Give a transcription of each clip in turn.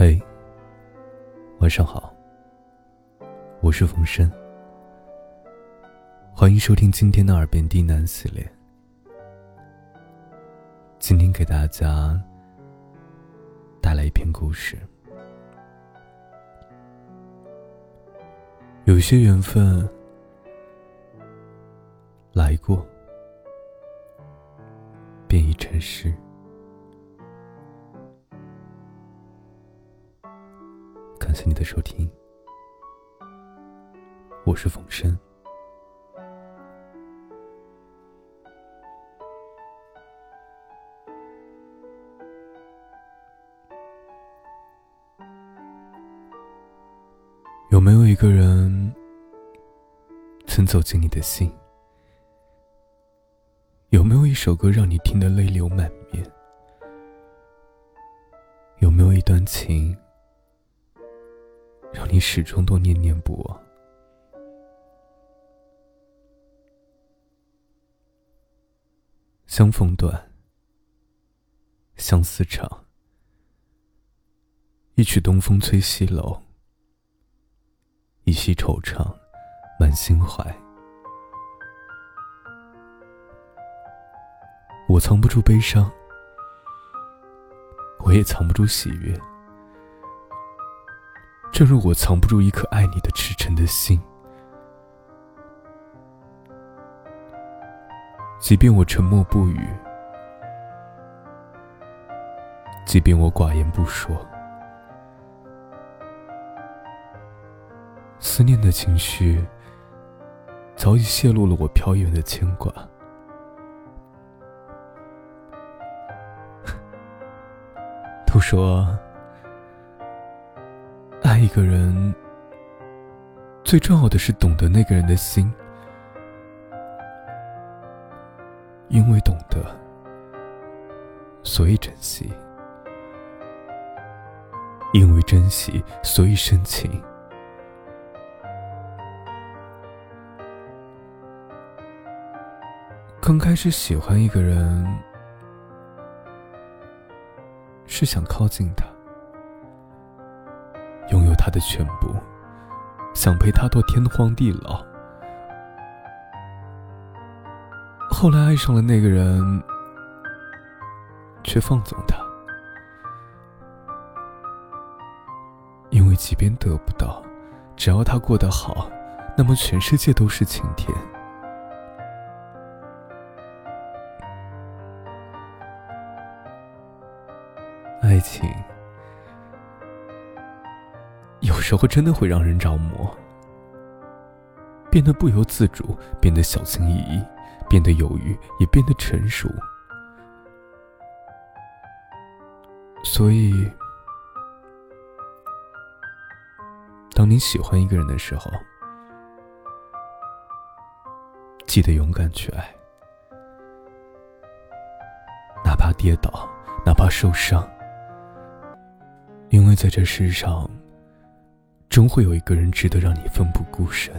嘿，晚上好，我是冯生，欢迎收听今天的耳边低喃系列。今天给大家带来一篇故事。有些缘分来过，便已成诗。感谢你的收听，我是冯生。有没有一个人曾走进你的心？有没有一首歌让你听得泪流满面？有没有一段情？你始终都念念不忘。相逢短，相思长。一曲东风吹西楼，一袭惆怅满心怀。我藏不住悲伤，我也藏不住喜悦。正如我藏不住一颗爱你的赤诚的心，即便我沉默不语，即便我寡言不说，思念的情绪早已泄露了我飘远的牵挂。都说。一个人，最重要的是懂得那个人的心，因为懂得，所以珍惜；因为珍惜，所以深情。刚开始喜欢一个人，是想靠近他。他的全部，想陪他到天荒地老。后来爱上了那个人，却放纵他，因为即便得不到，只要他过得好，那么全世界都是晴天。爱情。有时候真的会让人着魔，变得不由自主，变得小心翼翼，变得犹豫，也变得成熟。所以，当你喜欢一个人的时候，记得勇敢去爱，哪怕跌倒，哪怕受伤，因为在这世上。终会有一个人值得让你奋不顾身。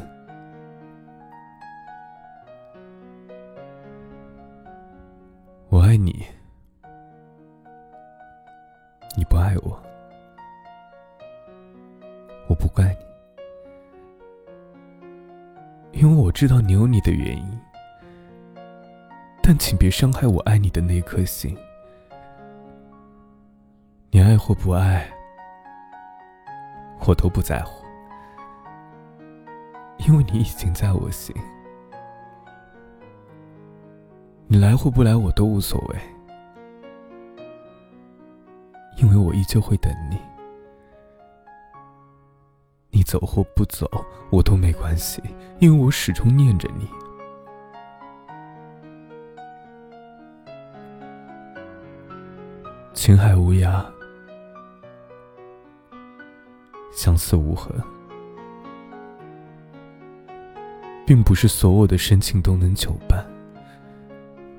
我爱你，你不爱我，我不怪你，因为我知道你有你的原因。但请别伤害我爱你的那颗心。你爱或不爱。我都不在乎，因为你已经在我心。你来或不来，我都无所谓，因为我依旧会等你。你走或不走，我都没关系，因为我始终念着你。情海无涯。相思无痕，并不是所有的深情都能久伴。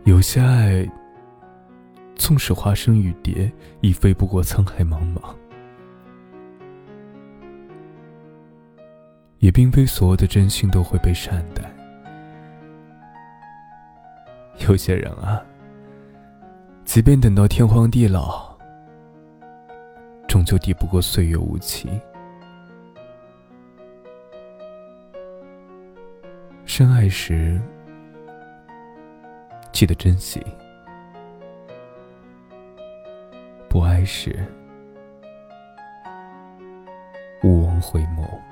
有些爱，纵使化身雨蝶，亦飞不过沧海茫茫。也并非所有的真心都会被善待。有些人啊，即便等到天荒地老。终究抵不过岁月无情。深爱时，记得珍惜；不爱时，勿忘回眸。